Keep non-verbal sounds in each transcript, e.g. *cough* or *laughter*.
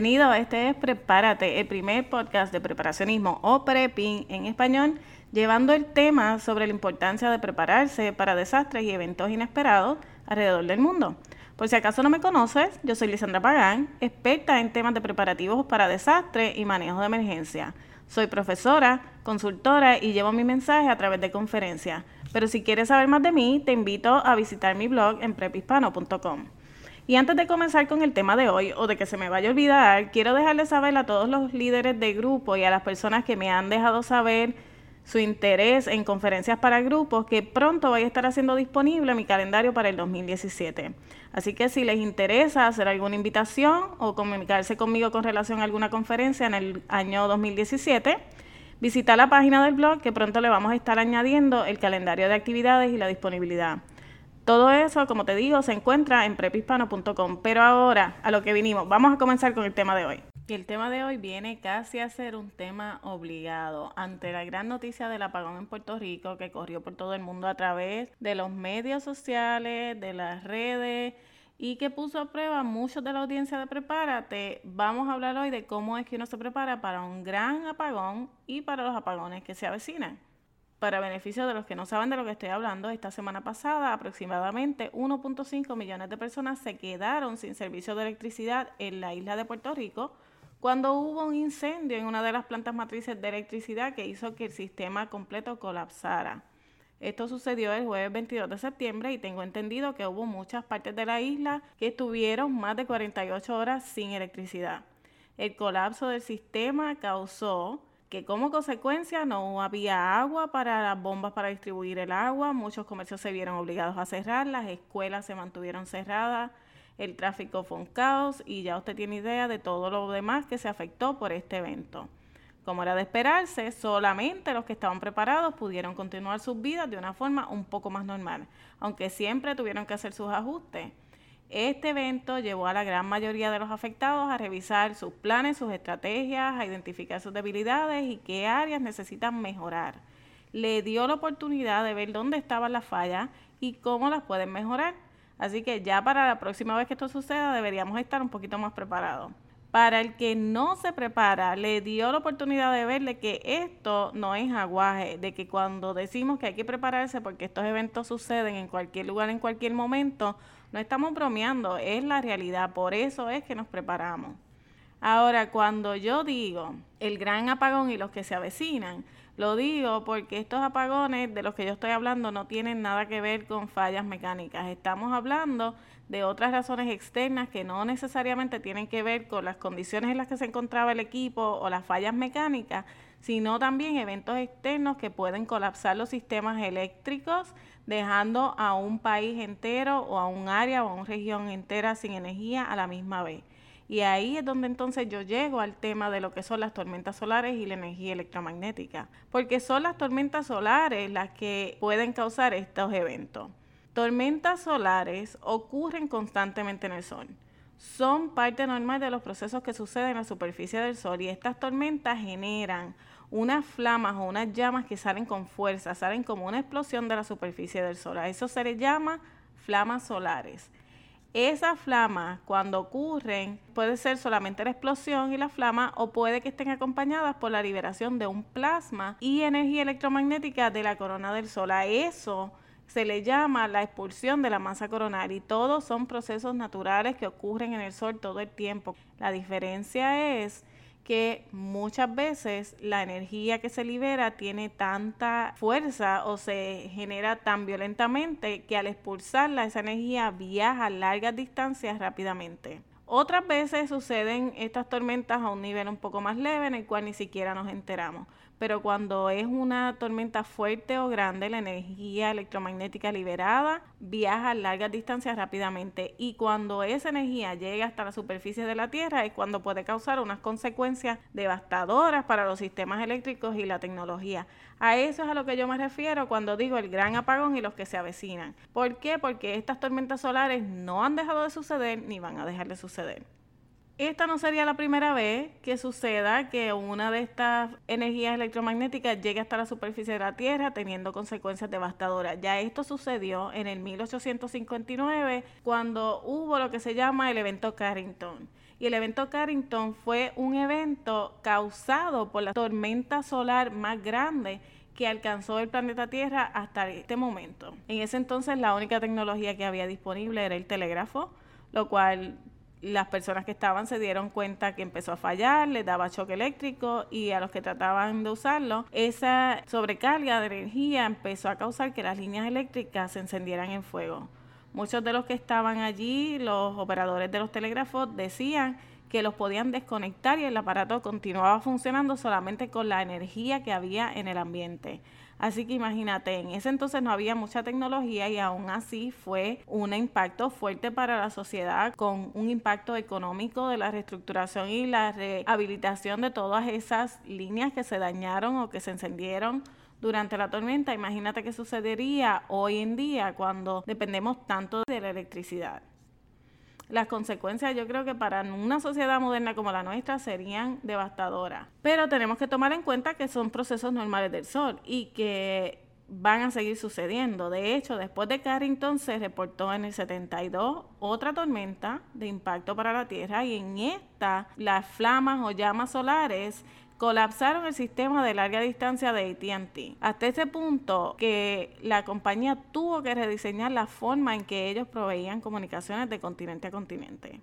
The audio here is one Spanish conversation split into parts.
Bienvenido, este es Prepárate, el primer podcast de preparacionismo o prepping en español, llevando el tema sobre la importancia de prepararse para desastres y eventos inesperados alrededor del mundo. Por si acaso no me conoces, yo soy Lisandra Pagán, experta en temas de preparativos para desastres y manejo de emergencia. Soy profesora, consultora y llevo mi mensaje a través de conferencias. Pero si quieres saber más de mí, te invito a visitar mi blog en prepispano.com. Y antes de comenzar con el tema de hoy o de que se me vaya a olvidar, quiero dejarles saber a todos los líderes de grupo y a las personas que me han dejado saber su interés en conferencias para grupos que pronto voy a estar haciendo disponible mi calendario para el 2017. Así que si les interesa hacer alguna invitación o comunicarse conmigo con relación a alguna conferencia en el año 2017, visita la página del blog que pronto le vamos a estar añadiendo el calendario de actividades y la disponibilidad. Todo eso, como te digo, se encuentra en prepispano.com. Pero ahora, a lo que vinimos, vamos a comenzar con el tema de hoy. Y el tema de hoy viene casi a ser un tema obligado ante la gran noticia del apagón en Puerto Rico que corrió por todo el mundo a través de los medios sociales, de las redes y que puso a prueba muchos de la audiencia de Prepárate. Vamos a hablar hoy de cómo es que uno se prepara para un gran apagón y para los apagones que se avecinan. Para beneficio de los que no saben de lo que estoy hablando, esta semana pasada aproximadamente 1.5 millones de personas se quedaron sin servicio de electricidad en la isla de Puerto Rico cuando hubo un incendio en una de las plantas matrices de electricidad que hizo que el sistema completo colapsara. Esto sucedió el jueves 22 de septiembre y tengo entendido que hubo muchas partes de la isla que estuvieron más de 48 horas sin electricidad. El colapso del sistema causó que como consecuencia no había agua para las bombas para distribuir el agua, muchos comercios se vieron obligados a cerrar, las escuelas se mantuvieron cerradas, el tráfico fue un caos y ya usted tiene idea de todo lo demás que se afectó por este evento. Como era de esperarse, solamente los que estaban preparados pudieron continuar sus vidas de una forma un poco más normal, aunque siempre tuvieron que hacer sus ajustes. Este evento llevó a la gran mayoría de los afectados a revisar sus planes, sus estrategias, a identificar sus debilidades y qué áreas necesitan mejorar. Le dio la oportunidad de ver dónde estaban las fallas y cómo las pueden mejorar. Así que ya para la próxima vez que esto suceda deberíamos estar un poquito más preparados. Para el que no se prepara, le dio la oportunidad de verle que esto no es aguaje, de que cuando decimos que hay que prepararse porque estos eventos suceden en cualquier lugar, en cualquier momento, no estamos bromeando, es la realidad, por eso es que nos preparamos. Ahora, cuando yo digo el gran apagón y los que se avecinan, lo digo porque estos apagones de los que yo estoy hablando no tienen nada que ver con fallas mecánicas. Estamos hablando de otras razones externas que no necesariamente tienen que ver con las condiciones en las que se encontraba el equipo o las fallas mecánicas, sino también eventos externos que pueden colapsar los sistemas eléctricos, dejando a un país entero o a un área o a una región entera sin energía a la misma vez. Y ahí es donde entonces yo llego al tema de lo que son las tormentas solares y la energía electromagnética, porque son las tormentas solares las que pueden causar estos eventos. Tormentas solares ocurren constantemente en el Sol. Son parte normal de los procesos que suceden en la superficie del Sol y estas tormentas generan unas flamas o unas llamas que salen con fuerza, salen como una explosión de la superficie del Sol. A eso se le llama flamas solares. Esas flamas, cuando ocurren, puede ser solamente la explosión y la flama o puede que estén acompañadas por la liberación de un plasma y energía electromagnética de la corona del Sol. A eso se le llama la expulsión de la masa coronaria y todos son procesos naturales que ocurren en el Sol todo el tiempo. La diferencia es que muchas veces la energía que se libera tiene tanta fuerza o se genera tan violentamente que al expulsarla esa energía viaja largas distancias rápidamente. Otras veces suceden estas tormentas a un nivel un poco más leve en el cual ni siquiera nos enteramos pero cuando es una tormenta fuerte o grande, la energía electromagnética liberada viaja a largas distancias rápidamente y cuando esa energía llega hasta la superficie de la Tierra es cuando puede causar unas consecuencias devastadoras para los sistemas eléctricos y la tecnología. A eso es a lo que yo me refiero cuando digo el gran apagón y los que se avecinan. ¿Por qué? Porque estas tormentas solares no han dejado de suceder ni van a dejar de suceder esta no sería la primera vez que suceda que una de estas energías electromagnéticas llegue hasta la superficie de la Tierra teniendo consecuencias devastadoras. Ya esto sucedió en el 1859 cuando hubo lo que se llama el evento Carrington. Y el evento Carrington fue un evento causado por la tormenta solar más grande que alcanzó el planeta Tierra hasta este momento. En ese entonces la única tecnología que había disponible era el telégrafo, lo cual las personas que estaban se dieron cuenta que empezó a fallar, les daba choque eléctrico y a los que trataban de usarlo, esa sobrecarga de energía empezó a causar que las líneas eléctricas se encendieran en fuego. Muchos de los que estaban allí, los operadores de los telégrafos, decían que los podían desconectar y el aparato continuaba funcionando solamente con la energía que había en el ambiente. Así que imagínate, en ese entonces no había mucha tecnología y aún así fue un impacto fuerte para la sociedad con un impacto económico de la reestructuración y la rehabilitación de todas esas líneas que se dañaron o que se encendieron durante la tormenta. Imagínate qué sucedería hoy en día cuando dependemos tanto de la electricidad las consecuencias yo creo que para una sociedad moderna como la nuestra serían devastadoras. Pero tenemos que tomar en cuenta que son procesos normales del Sol y que van a seguir sucediendo. De hecho, después de Carrington se reportó en el 72 otra tormenta de impacto para la Tierra y en esta las flamas o llamas solares colapsaron el sistema de larga distancia de ATT. Hasta ese punto que la compañía tuvo que rediseñar la forma en que ellos proveían comunicaciones de continente a continente.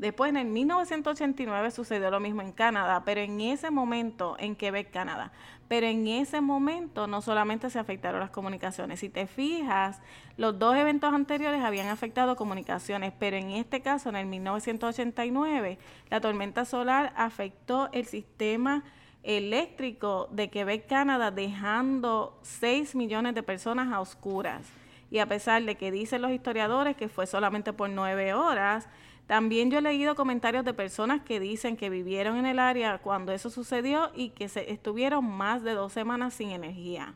Después, en el 1989 sucedió lo mismo en Canadá, pero en ese momento, en Quebec, Canadá, pero en ese momento no solamente se afectaron las comunicaciones. Si te fijas, los dos eventos anteriores habían afectado comunicaciones, pero en este caso, en el 1989, la tormenta solar afectó el sistema eléctrico de Quebec, Canadá, dejando 6 millones de personas a oscuras. Y a pesar de que dicen los historiadores que fue solamente por nueve horas, también yo he leído comentarios de personas que dicen que vivieron en el área cuando eso sucedió y que se estuvieron más de dos semanas sin energía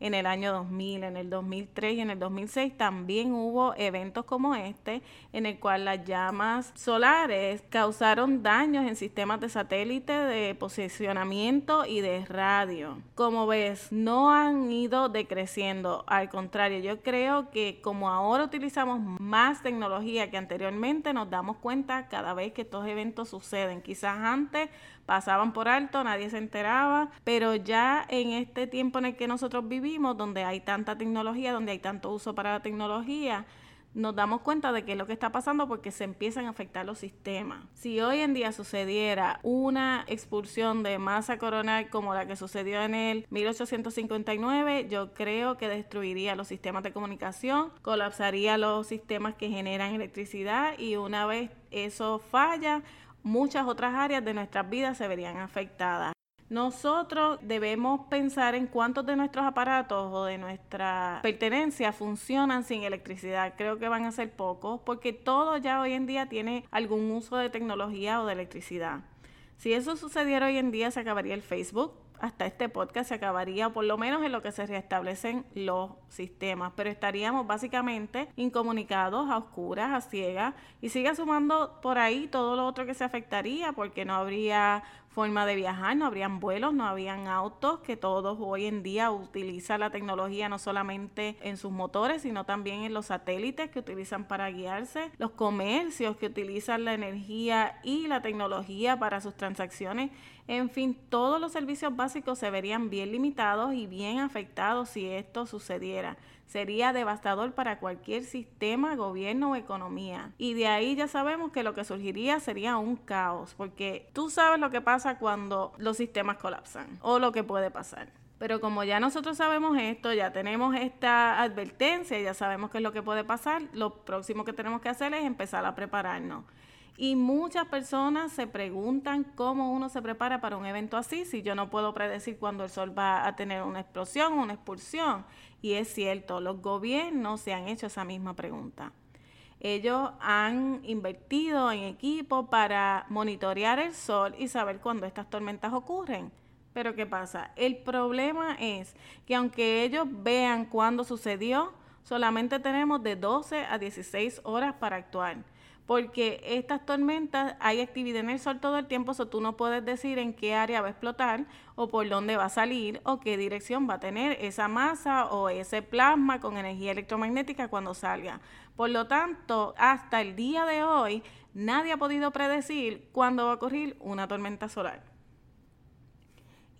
en el año 2000, en el 2003 y en el 2006 también hubo eventos como este en el cual las llamas solares causaron daños en sistemas de satélite, de posicionamiento y de radio. Como ves, no han ido decreciendo, al contrario, yo creo que como ahora utilizamos más tecnología que anteriormente, nos damos cuenta cada vez que estos eventos suceden. Quizás antes pasaban por alto, nadie se enteraba, pero ya en este tiempo en el que nosotros vivimos, donde hay tanta tecnología, donde hay tanto uso para la tecnología, nos damos cuenta de qué es lo que está pasando porque se empiezan a afectar los sistemas. Si hoy en día sucediera una expulsión de masa coronal como la que sucedió en el 1859, yo creo que destruiría los sistemas de comunicación, colapsaría los sistemas que generan electricidad y una vez eso falla, muchas otras áreas de nuestras vidas se verían afectadas. Nosotros debemos pensar en cuántos de nuestros aparatos o de nuestra pertenencia funcionan sin electricidad. Creo que van a ser pocos porque todo ya hoy en día tiene algún uso de tecnología o de electricidad. Si eso sucediera hoy en día se acabaría el Facebook, hasta este podcast se acabaría, por lo menos en lo que se restablecen los sistemas, pero estaríamos básicamente incomunicados, a oscuras, a ciegas, y sigue sumando por ahí todo lo otro que se afectaría, porque no habría forma de viajar, no habrían vuelos, no habrían autos, que todos hoy en día utilizan la tecnología no solamente en sus motores, sino también en los satélites que utilizan para guiarse, los comercios que utilizan la energía y la tecnología para sus transacciones, en fin, todos los servicios básicos se verían bien limitados y bien afectados si esto sucediera sería devastador para cualquier sistema, gobierno o economía. Y de ahí ya sabemos que lo que surgiría sería un caos, porque tú sabes lo que pasa cuando los sistemas colapsan o lo que puede pasar. Pero como ya nosotros sabemos esto, ya tenemos esta advertencia, ya sabemos qué es lo que puede pasar, lo próximo que tenemos que hacer es empezar a prepararnos. Y muchas personas se preguntan cómo uno se prepara para un evento así, si yo no puedo predecir cuándo el sol va a tener una explosión o una expulsión. Y es cierto, los gobiernos se han hecho esa misma pregunta. Ellos han invertido en equipo para monitorear el sol y saber cuándo estas tormentas ocurren. Pero ¿qué pasa? El problema es que aunque ellos vean cuándo sucedió, solamente tenemos de 12 a 16 horas para actuar porque estas tormentas hay actividad en el sol todo el tiempo, o tú no puedes decir en qué área va a explotar o por dónde va a salir o qué dirección va a tener esa masa o ese plasma con energía electromagnética cuando salga. Por lo tanto, hasta el día de hoy, nadie ha podido predecir cuándo va a ocurrir una tormenta solar.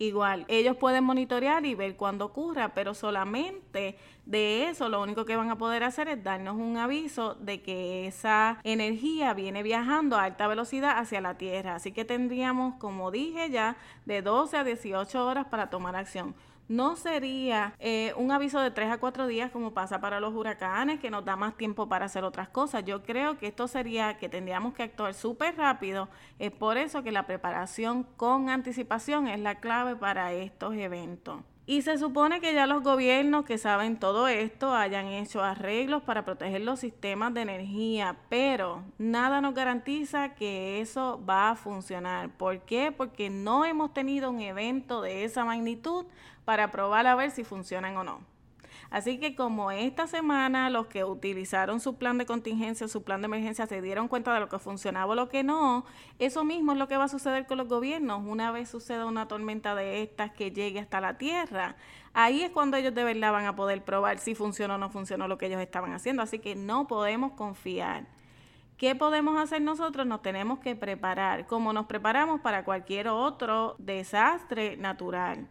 Igual, ellos pueden monitorear y ver cuándo ocurra, pero solamente de eso lo único que van a poder hacer es darnos un aviso de que esa energía viene viajando a alta velocidad hacia la Tierra. Así que tendríamos, como dije ya, de 12 a 18 horas para tomar acción no sería eh, un aviso de tres a cuatro días como pasa para los huracanes, que nos da más tiempo para hacer otras cosas. Yo creo que esto sería que tendríamos que actuar súper rápido. Es por eso que la preparación con anticipación es la clave para estos eventos. Y se supone que ya los gobiernos que saben todo esto hayan hecho arreglos para proteger los sistemas de energía, pero nada nos garantiza que eso va a funcionar. ¿Por qué? Porque no hemos tenido un evento de esa magnitud para probar a ver si funcionan o no. Así que como esta semana los que utilizaron su plan de contingencia, su plan de emergencia, se dieron cuenta de lo que funcionaba o lo que no, eso mismo es lo que va a suceder con los gobiernos. Una vez suceda una tormenta de estas que llegue hasta la Tierra, ahí es cuando ellos de verdad van a poder probar si funcionó o no funcionó lo que ellos estaban haciendo. Así que no podemos confiar. ¿Qué podemos hacer nosotros? Nos tenemos que preparar, como nos preparamos para cualquier otro desastre natural.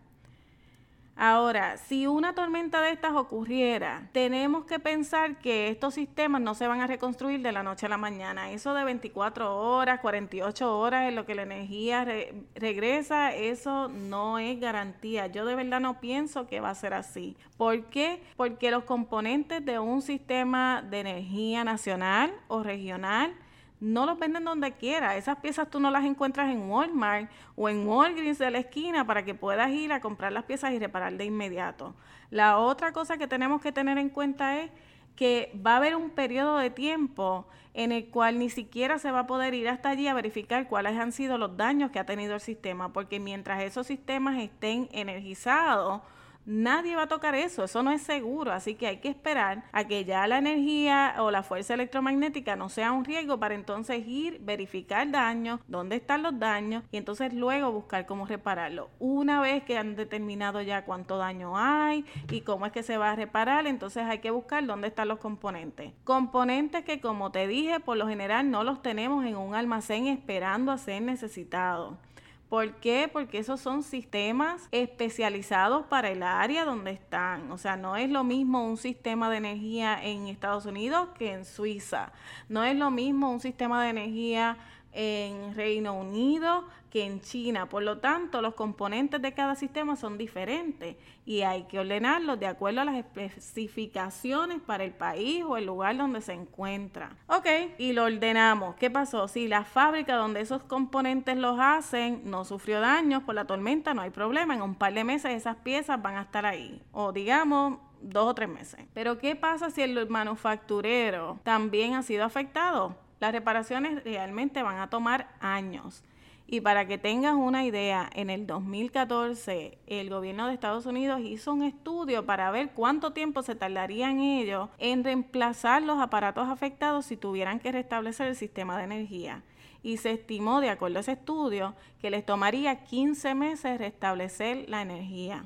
Ahora, si una tormenta de estas ocurriera, tenemos que pensar que estos sistemas no se van a reconstruir de la noche a la mañana. Eso de 24 horas, 48 horas en lo que la energía regresa, eso no es garantía. Yo de verdad no pienso que va a ser así. ¿Por qué? Porque los componentes de un sistema de energía nacional o regional no los venden donde quiera. Esas piezas tú no las encuentras en Walmart o en Walgreens de la esquina para que puedas ir a comprar las piezas y reparar de inmediato. La otra cosa que tenemos que tener en cuenta es que va a haber un periodo de tiempo en el cual ni siquiera se va a poder ir hasta allí a verificar cuáles han sido los daños que ha tenido el sistema, porque mientras esos sistemas estén energizados, Nadie va a tocar eso, eso no es seguro, así que hay que esperar a que ya la energía o la fuerza electromagnética no sea un riesgo para entonces ir, verificar daños, dónde están los daños y entonces luego buscar cómo repararlo. Una vez que han determinado ya cuánto daño hay y cómo es que se va a reparar, entonces hay que buscar dónde están los componentes. Componentes que como te dije, por lo general no los tenemos en un almacén esperando a ser necesitados. ¿Por qué? Porque esos son sistemas especializados para el área donde están. O sea, no es lo mismo un sistema de energía en Estados Unidos que en Suiza. No es lo mismo un sistema de energía en Reino Unido que en China. Por lo tanto, los componentes de cada sistema son diferentes y hay que ordenarlos de acuerdo a las especificaciones para el país o el lugar donde se encuentra. Ok, y lo ordenamos. ¿Qué pasó? Si la fábrica donde esos componentes los hacen no sufrió daños por la tormenta, no hay problema. En un par de meses esas piezas van a estar ahí. O digamos, dos o tres meses. Pero ¿qué pasa si el manufacturero también ha sido afectado? Las reparaciones realmente van a tomar años. Y para que tengas una idea, en el 2014 el gobierno de Estados Unidos hizo un estudio para ver cuánto tiempo se tardarían ellos en reemplazar los aparatos afectados si tuvieran que restablecer el sistema de energía. Y se estimó, de acuerdo a ese estudio, que les tomaría 15 meses restablecer la energía.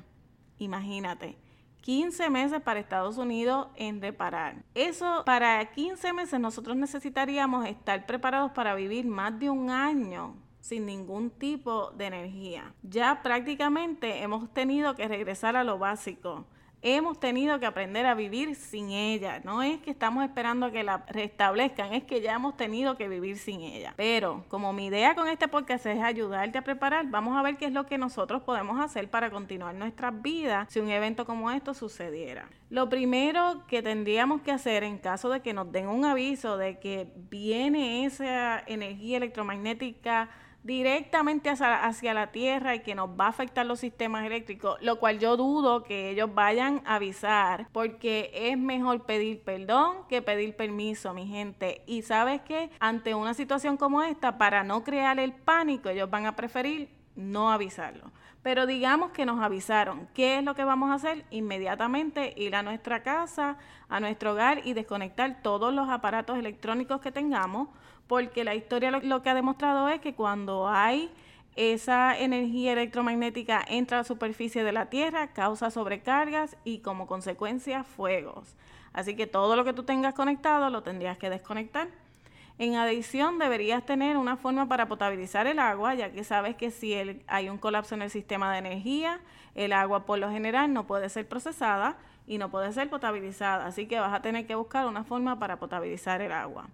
Imagínate. 15 meses para Estados Unidos en reparar. Eso, para 15 meses nosotros necesitaríamos estar preparados para vivir más de un año sin ningún tipo de energía. Ya prácticamente hemos tenido que regresar a lo básico hemos tenido que aprender a vivir sin ella. No es que estamos esperando a que la restablezcan, es que ya hemos tenido que vivir sin ella. Pero como mi idea con este podcast es ayudarte a preparar, vamos a ver qué es lo que nosotros podemos hacer para continuar nuestras vidas si un evento como esto sucediera. Lo primero que tendríamos que hacer en caso de que nos den un aviso de que viene esa energía electromagnética directamente hacia, la Tierra y que nos va a afectar los sistemas eléctricos, lo cual yo dudo que ellos vayan a avisar, porque es mejor pedir perdón que pedir permiso, mi gente. Y sabes que ante una situación como esta, para no crear el pánico, ellos van a preferir no avisarlo. Pero digamos que nos avisaron. ¿Qué es lo que vamos a hacer? Inmediatamente ir a nuestra casa, a nuestro hogar y desconectar todos los aparatos electrónicos que tengamos, porque la historia lo, que ha demostrado es que cuando hay esa energía electromagnética entra a la superficie de la Tierra, causa sobrecargas y como consecuencia fuegos. Así que todo lo que tú tengas conectado lo tendrías que desconectar. En adición, deberías tener una forma para potabilizar el agua, ya que sabes que si hay un colapso en el sistema de energía, el agua por lo general no puede ser procesada y no puede ser potabilizada. Así que vas a tener que buscar una forma para potabilizar el agua.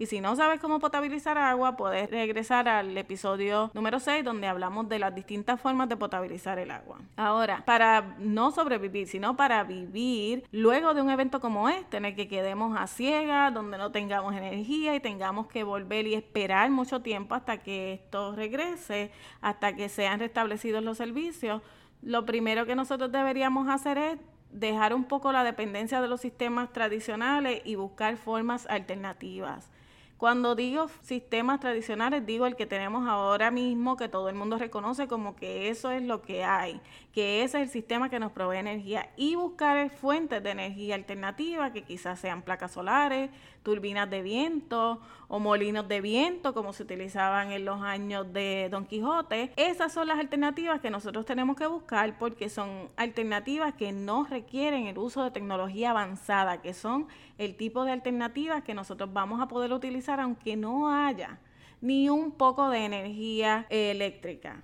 Y si no sabes cómo potabilizar agua, puedes regresar al episodio número 6 donde hablamos de las distintas formas de potabilizar el agua. Ahora, para no sobrevivir, sino para vivir luego de un evento como este, en el que quedemos a ciegas, donde no tengamos energía y tengamos que volver y esperar mucho tiempo hasta que esto regrese, hasta que sean restablecidos los servicios, lo primero que nosotros deberíamos hacer es dejar un poco la dependencia de los sistemas tradicionales y buscar formas alternativas. Cuando digo sistemas tradicionales, digo el que tenemos ahora mismo, que todo el mundo reconoce como que eso es lo que hay, que ese es el sistema que nos provee energía y buscar fuentes de energía alternativa, que quizás sean placas solares, turbinas de viento o molinos de viento, como se utilizaban en los años de Don Quijote. Esas son las alternativas que nosotros tenemos que buscar porque son alternativas que no requieren el uso de tecnología avanzada, que son el tipo de alternativas que nosotros vamos a poder utilizar aunque no haya ni un poco de energía eléctrica.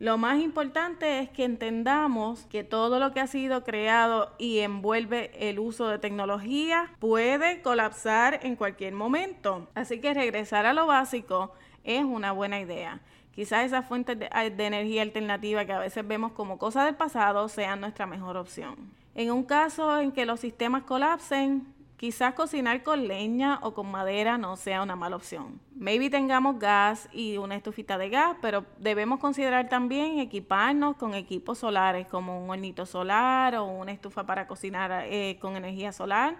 Lo más importante es que entendamos que todo lo que ha sido creado y envuelve el uso de tecnología puede colapsar en cualquier momento. Así que regresar a lo básico es una buena idea. Quizás esas fuentes de, energía alternativa que a veces vemos como cosas del pasado sean nuestra mejor opción. En un caso en que los sistemas colapsen, Quizás cocinar con leña o con madera no sea una mala opción. Maybe tengamos gas y una estufita de gas, pero debemos considerar también equiparnos con equipos solares como un hornito solar o una estufa para cocinar eh, con energía solar.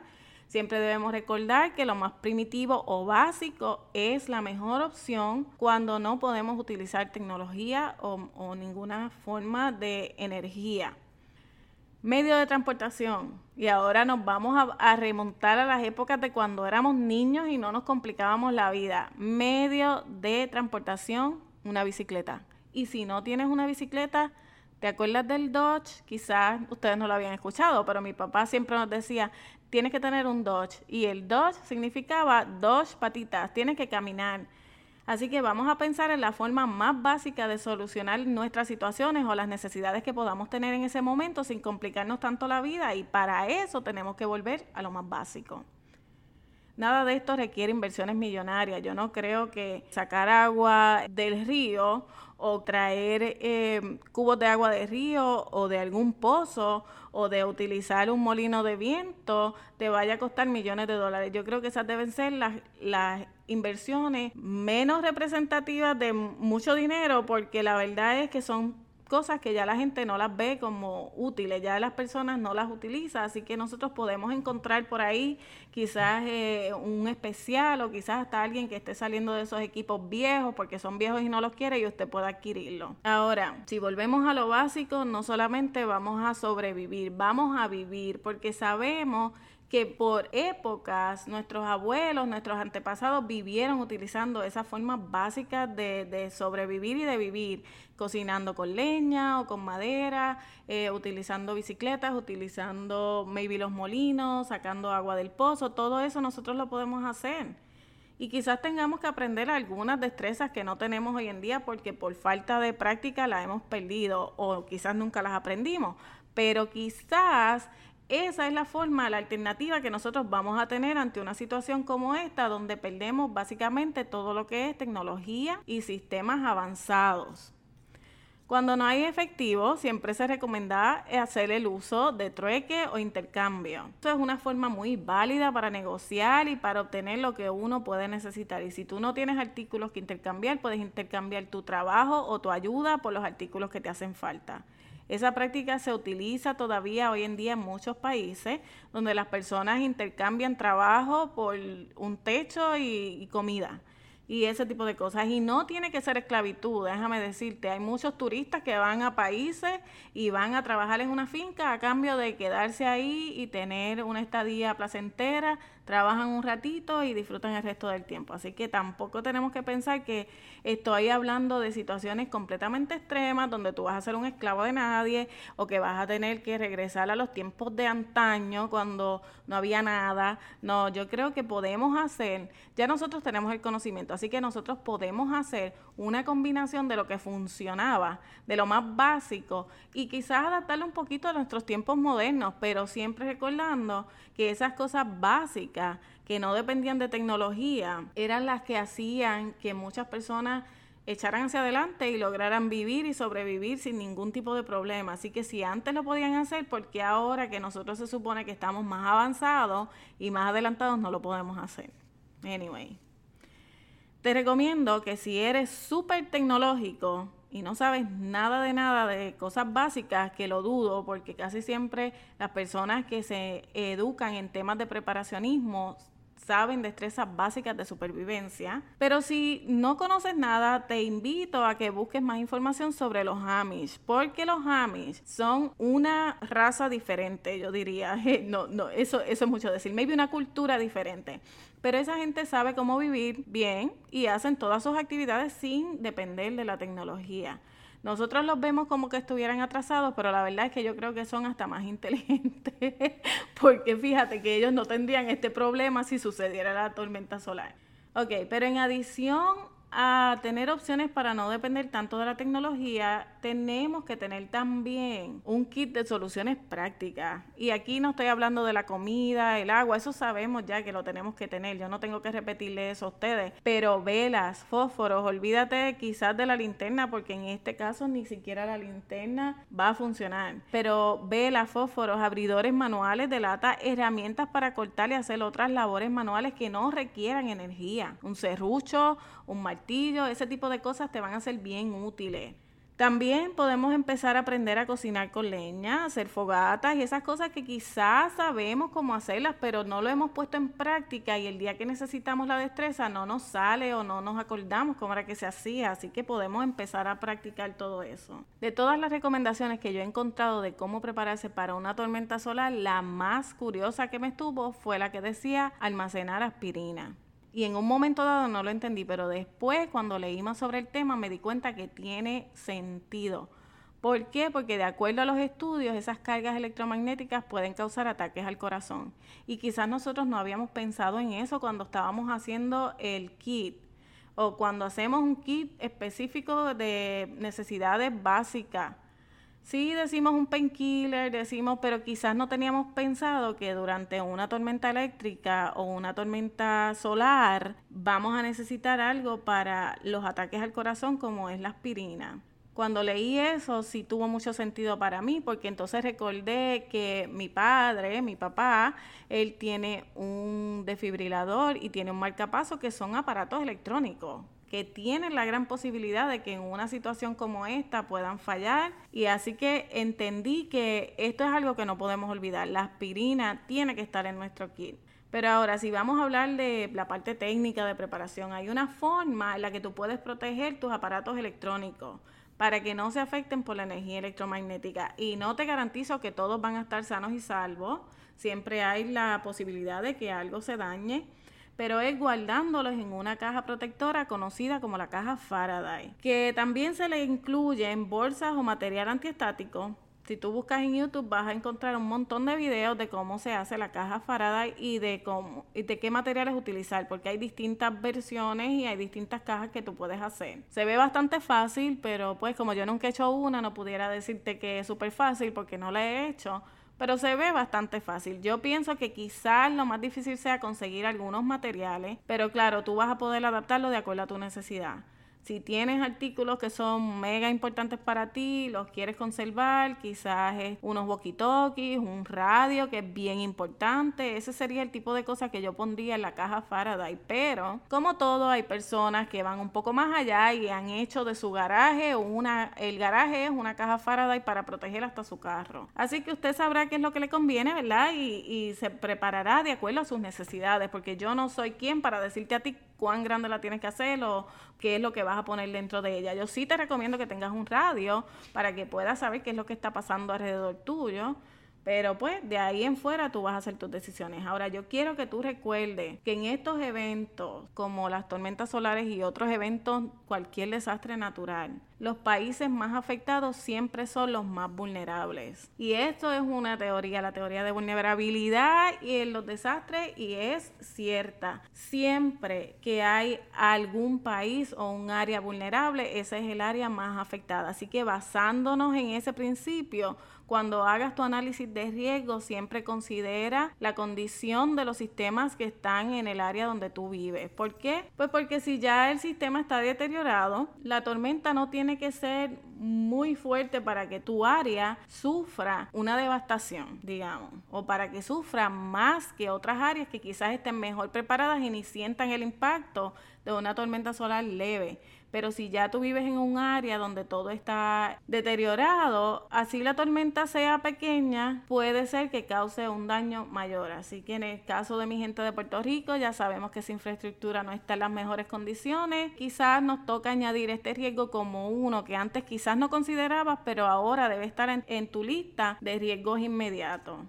Siempre debemos recordar que lo más primitivo o básico es la mejor opción cuando no podemos utilizar tecnología o ninguna forma de energía. Medio de transportación. Y ahora nos vamos a, remontar a las épocas de cuando éramos niños y no nos complicábamos la vida. Medio de transportación, una bicicleta. Y si no tienes una bicicleta, ¿te acuerdas del Dodge? Quizás ustedes no lo habían escuchado, pero mi papá siempre nos decía, tienes que tener un Dodge. Y el Dodge significaba dos patitas, tienes que caminar. Así que vamos a pensar en la forma más básica de solucionar nuestras situaciones o las necesidades que podamos tener en ese momento sin complicarnos tanto la vida y para eso tenemos que volver a lo más básico. Nada de esto requiere inversiones millonarias. Yo no creo que sacar agua del río o traer eh, cubos de agua de río o de algún pozo o de utilizar un molino de viento te vaya a costar millones de dólares. Yo creo que esas deben ser las, las inversiones menos representativas de mucho dinero porque la verdad es que son cosas que ya la gente no las ve como útiles, ya las personas no las utilizan, así que nosotros podemos encontrar por ahí quizás eh, un especial o quizás hasta alguien que esté saliendo de esos equipos viejos porque son viejos y no los quiere y usted pueda adquirirlo. Ahora, si volvemos a lo básico, no solamente vamos a sobrevivir, vamos a vivir porque sabemos que por épocas nuestros abuelos, nuestros antepasados vivieron utilizando esas formas básicas de, sobrevivir y de vivir, cocinando con leña o con madera, eh, utilizando bicicletas, utilizando maybe los molinos, sacando agua del pozo, todo eso nosotros lo podemos hacer. Y quizás tengamos que aprender algunas destrezas que no tenemos hoy en día porque por falta de práctica las hemos perdido o quizás nunca las aprendimos. Pero quizás esa es la forma, la alternativa que nosotros vamos a tener ante una situación como esta, donde perdemos básicamente todo lo que es tecnología y sistemas avanzados. Cuando no hay efectivo, siempre se recomienda hacer el uso de trueque o intercambio. Esto es una forma muy válida para negociar y para obtener lo que uno puede necesitar. Y si tú no tienes artículos que intercambiar, puedes intercambiar tu trabajo o tu ayuda por los artículos que te hacen falta. Esa práctica se utiliza todavía hoy en día en muchos países donde las personas intercambian trabajo por un techo y, comida. y ese tipo de cosas. Y no tiene que ser esclavitud, déjame decirte. Hay muchos turistas que van a países y van a trabajar en una finca a cambio de quedarse ahí y tener una estadía placentera, trabajan un ratito y disfrutan el resto del tiempo. Así que tampoco tenemos que pensar que estoy hablando de situaciones completamente extremas donde tú vas a ser un esclavo de nadie o que vas a tener que regresar a los tiempos de antaño cuando no había nada. No, yo creo que podemos hacer, ya nosotros tenemos el conocimiento, así que nosotros podemos hacer una combinación de lo que funcionaba, de lo más básico y quizás adaptarlo un poquito a nuestros tiempos modernos, pero siempre recordando que esas cosas básicas que no dependían de tecnología eran las que hacían que muchas personas echaran hacia adelante y lograran vivir y sobrevivir sin ningún tipo de problema. Así que si antes lo podían hacer, ¿por qué ahora que nosotros se supone que estamos más avanzados y más adelantados no lo podemos hacer? Anyway. Te recomiendo que si eres súper tecnológico y no sabes nada de nada de cosas básicas, que lo dudo, porque casi siempre las personas que se educan en temas de preparacionismo saben destrezas básicas de supervivencia. Pero si no conoces nada, te invito a que busques más información sobre los Amish, porque los Amish son una raza diferente, yo diría. *laughs* No, no, eso, eso es mucho decir. Maybe una cultura diferente. Pero esa gente sabe cómo vivir bien y hacen todas sus actividades sin depender de la tecnología. Nosotros los vemos como que estuvieran atrasados, pero la verdad es que yo creo que son hasta más *laughs* inteligentes, porque fíjate que ellos no tendrían este problema si sucediera la tormenta solar. Ok, pero en adición a tener opciones para no depender tanto de la tecnología, tenemos que tener también un kit de soluciones prácticas. Y aquí no estoy hablando de la comida, el agua, eso sabemos ya que lo tenemos que tener. Yo no tengo que repetirle eso a ustedes. Pero velas, fósforos, olvídate quizás de la linterna, porque en este caso ni siquiera la linterna va a funcionar. Pero velas, fósforos, abridores manuales de lata, herramientas para cortar y hacer otras labores manuales que no requieran energía. Un serrucho, un martillo, ese tipo de cosas te van a ser bien útiles. También podemos empezar a aprender a cocinar con leña, hacer fogatas y esas cosas que quizás sabemos cómo hacerlas, pero no lo hemos puesto en práctica y el día que necesitamos la destreza no nos sale o no nos acordamos cómo era que se hacía, así que podemos empezar a practicar todo eso. De todas las recomendaciones que yo he encontrado de cómo prepararse para una tormenta solar, la más curiosa que me estuvo fue la que decía almacenar aspirina. Y en un momento dado no lo entendí, pero después cuando leí más sobre el tema me di cuenta que tiene sentido. ¿Por qué? Porque de acuerdo a los estudios, esas cargas electromagnéticas pueden causar ataques al corazón. Y quizás nosotros no habíamos pensado en eso cuando estábamos haciendo el kit o cuando hacemos un kit específico de necesidades básicas Sí, decimos un painkiller, decimos, pero quizás no teníamos pensado que durante una tormenta eléctrica o una tormenta solar vamos a necesitar algo para los ataques al corazón como es la aspirina. Cuando leí eso sí tuvo mucho sentido para mí porque entonces recordé que mi padre, mi papá, él tiene un desfibrilador y tiene un marcapaso que son aparatos electrónicos que tienen la gran posibilidad de que en una situación como esta puedan fallar. Y así que entendí que esto es algo que no podemos olvidar. La aspirina tiene que estar en nuestro kit. Pero ahora, si vamos a hablar de la parte técnica de preparación, hay una forma en la que tú puedes proteger tus aparatos electrónicos para que no se afecten por la energía electromagnética. Y no te garantizo que todos van a estar sanos y salvos. Siempre hay la posibilidad de que algo se dañe pero es guardándolos en una caja protectora conocida como la caja Faraday, que también se le incluye en bolsas o material antiestático. Si tú buscas en YouTube vas a encontrar un montón de videos de cómo se hace la caja Faraday y de cómo y de qué materiales utilizar, porque hay distintas versiones y hay distintas cajas que tú puedes hacer. Se ve bastante fácil, pero pues como yo nunca he hecho una, no pudiera decirte que es súper fácil porque no la he hecho pero se ve bastante fácil. Yo pienso que quizás lo más difícil sea conseguir algunos materiales, pero claro, tú vas a poder adaptarlo de acuerdo a tu necesidad. Si tienes artículos que son mega importantes para ti, los quieres conservar, quizás es unos walkie-talkies, un radio que es bien importante, ese sería el tipo de cosas que yo pondría en la caja Faraday. Pero, como todo, hay personas que van un poco más allá y han hecho de su garaje una, el garaje es una caja Faraday para proteger hasta su carro. Así que usted sabrá qué es lo que le conviene, ¿verdad? Y, y se preparará de acuerdo a sus necesidades, porque yo no soy quien para decirte a ti cuán grande la tienes que hacer o qué es lo que vas a poner dentro de ella. Yo sí te recomiendo que tengas un radio para que puedas saber qué es lo que está pasando alrededor tuyo pero pues de ahí en fuera tú vas a hacer tus decisiones. Ahora yo quiero que tú recuerdes que en estos eventos como las tormentas solares y otros eventos, cualquier desastre natural, los países más afectados siempre son los más vulnerables. Y esto es una teoría, la teoría de vulnerabilidad y en los desastres y es cierta. Siempre que hay algún país o un área vulnerable, esa es el área más afectada. Así que basándonos en ese principio, cuando hagas tu análisis de riesgo, siempre considera la condición de los sistemas que están en el área donde tú vives. ¿Por qué? Pues porque si ya el sistema está deteriorado, la tormenta no tiene que ser muy fuerte para que tu área sufra una devastación, digamos, o para que sufra más que otras áreas que quizás estén mejor preparadas y ni sientan el impacto de una tormenta solar leve. Pero si ya tú vives en un área donde todo está deteriorado, así la tormenta sea pequeña, puede ser que cause un daño mayor. Así que en el caso de mi gente de Puerto Rico, ya sabemos que esa infraestructura no está en las mejores condiciones. Quizás nos toca añadir este riesgo como uno que antes quizás no considerabas, pero ahora debe estar en, en tu lista de riesgos inmediatos.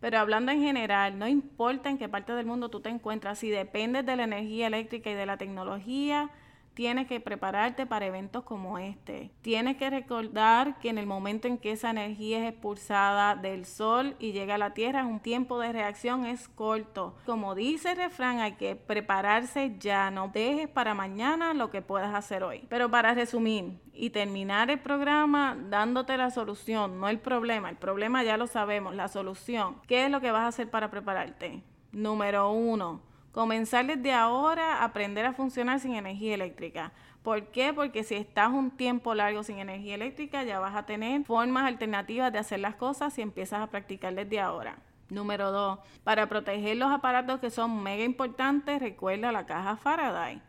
Pero hablando en general, no importa en qué parte del mundo tú te encuentras, si dependes de la energía eléctrica y de la tecnología, tienes que prepararte para eventos como este. Tienes que recordar que en el momento en que esa energía es expulsada del sol y llega a la tierra, un tiempo de reacción es corto. Como dice el refrán, hay que prepararse ya, no dejes para mañana lo que puedas hacer hoy. Pero para resumir y terminar el programa dándote la solución, no el problema, el problema ya lo sabemos, la solución. ¿Qué es lo que vas a hacer para prepararte? Número uno Comenzar desde ahora a aprender a funcionar sin energía eléctrica. ¿Por qué? Porque si estás un tiempo largo sin energía eléctrica, ya vas a tener formas alternativas de hacer las cosas si empiezas a practicar desde ahora. Número 2. Para proteger los aparatos que son mega importantes, recuerda la caja Faraday.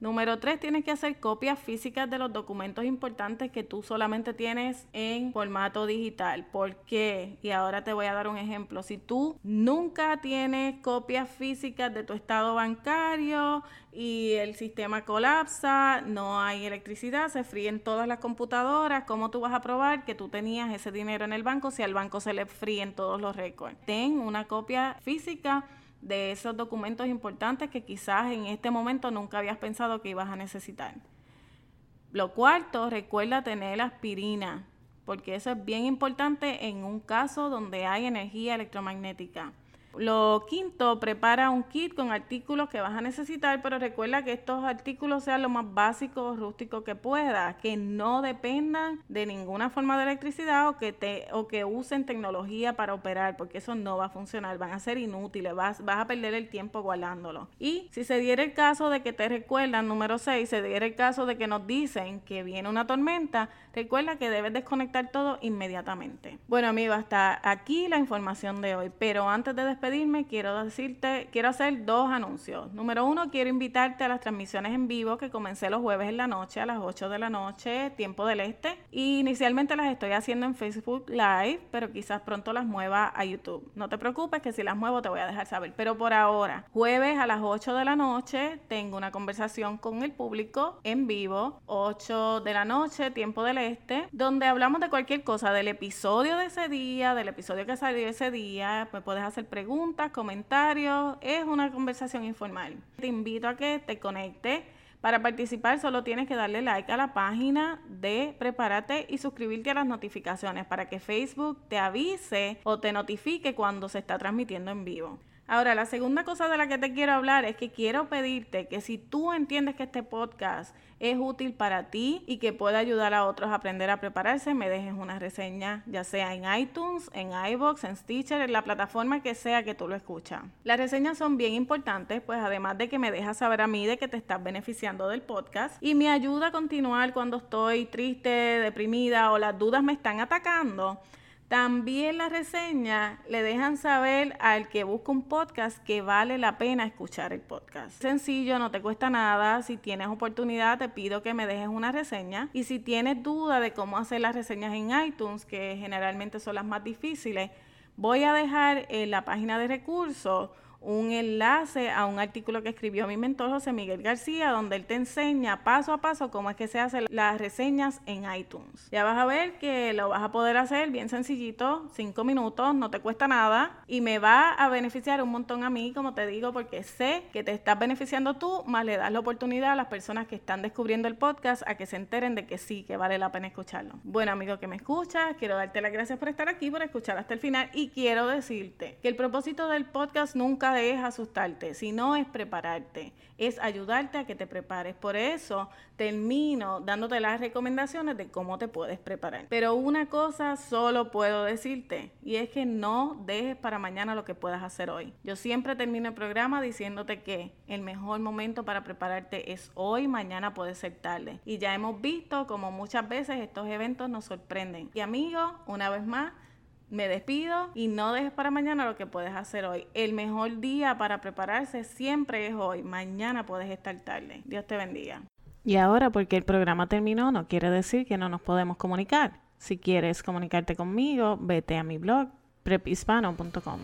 Número tres, tienes que hacer copias físicas de los documentos importantes que tú solamente tienes en formato digital. ¿Por qué? Y ahora te voy a dar un ejemplo. Si tú nunca tienes copias físicas de tu estado bancario y el sistema colapsa, no hay electricidad, se fríen todas las computadoras, ¿cómo tú vas a probar que tú tenías ese dinero en el banco si al banco se le fríen todos los récords? Ten una copia física de esos documentos importantes que quizás en este momento nunca habías pensado que ibas a necesitar. Lo cuarto, recuerda tener aspirina, porque eso es bien importante en un caso donde hay energía electromagnética. Lo quinto, prepara un kit con artículos que vas a necesitar, pero recuerda que estos artículos sean lo más básicos, rústicos que puedas, que no dependan de ninguna forma de electricidad o que, te, o que usen tecnología para operar, porque eso no va a funcionar, van a ser inútiles, vas, vas a perder el tiempo guardándolo. Y si se diera el caso de que te recuerdan, número 6, se diera el caso de que nos dicen que viene una tormenta, recuerda que debes desconectar todo inmediatamente. Bueno, amigo, hasta aquí la información de hoy, pero antes de despedir, quiero decirte, quiero hacer dos anuncios. Número uno, quiero invitarte a las transmisiones en vivo que comencé los jueves en la noche a las 8 de la noche, tiempo del este. Y inicialmente las estoy haciendo en Facebook Live, pero quizás pronto las mueva a YouTube. No te preocupes que si las muevo te voy a dejar saber. Pero por ahora, jueves a las 8 de la noche, tengo una conversación con el público en vivo, 8 de la noche, tiempo del este, donde hablamos de cualquier cosa, del episodio de ese día, del episodio que salió ese día, me puedes hacer preguntas, comentarios. Es una conversación informal. Te invito a que te conectes. Para participar solo tienes que darle like a la página de Prepárate y suscribirte a las notificaciones para que Facebook te avise o te notifique cuando se está transmitiendo en vivo. Ahora, la segunda cosa de la que te quiero hablar es que quiero pedirte que si tú entiendes que este podcast es útil para ti y que puede ayudar a otros a aprender a prepararse, me dejes una reseña, ya sea en iTunes, en iBox, en Stitcher, en la plataforma que sea que tú lo escuchas. Las reseñas son bien importantes, pues además de que me dejas saber a mí de que te estás beneficiando del podcast y me ayuda a continuar cuando estoy triste, deprimida o las dudas me están atacando también las reseñas le dejan saber al que busca un podcast que vale la pena escuchar el podcast. Sencillo, no te cuesta nada. Si tienes oportunidad, te pido que me dejes una reseña. Y si tienes duda de cómo hacer las reseñas en iTunes, que generalmente son las más difíciles, voy a dejar en la página de recursos un enlace a un artículo que escribió mi mentor José Miguel García, donde él te enseña paso a paso cómo es que se hacen las reseñas en iTunes. Ya vas a ver que lo vas a poder hacer bien sencillito, cinco minutos, no te cuesta nada y me va a beneficiar un montón a mí, como te digo, porque sé que te estás beneficiando tú, más le das la oportunidad a las personas que están descubriendo el podcast a que se enteren de que sí, que vale la pena escucharlo. Bueno, amigo que me escuchas, quiero darte las gracias por estar aquí, por escuchar hasta el final y quiero decirte que el propósito del podcast nunca es asustarte, sino es prepararte, es ayudarte a que te prepares. Por eso termino dándote las recomendaciones de cómo te puedes preparar. Pero una cosa solo puedo decirte y es que no dejes para mañana lo que puedas hacer hoy. Yo siempre termino el programa diciéndote que el mejor momento para prepararte es hoy, mañana puede ser tarde. Y ya hemos visto como muchas veces estos eventos nos sorprenden. Y amigo, una vez más, me despido y no dejes para mañana lo que puedes hacer hoy. El mejor día para prepararse siempre es hoy. Mañana puedes estar tarde. Dios te bendiga. Y ahora, porque el programa terminó, no quiere decir que no nos podemos comunicar. Si quieres comunicarte conmigo, vete a mi blog prephispano.com.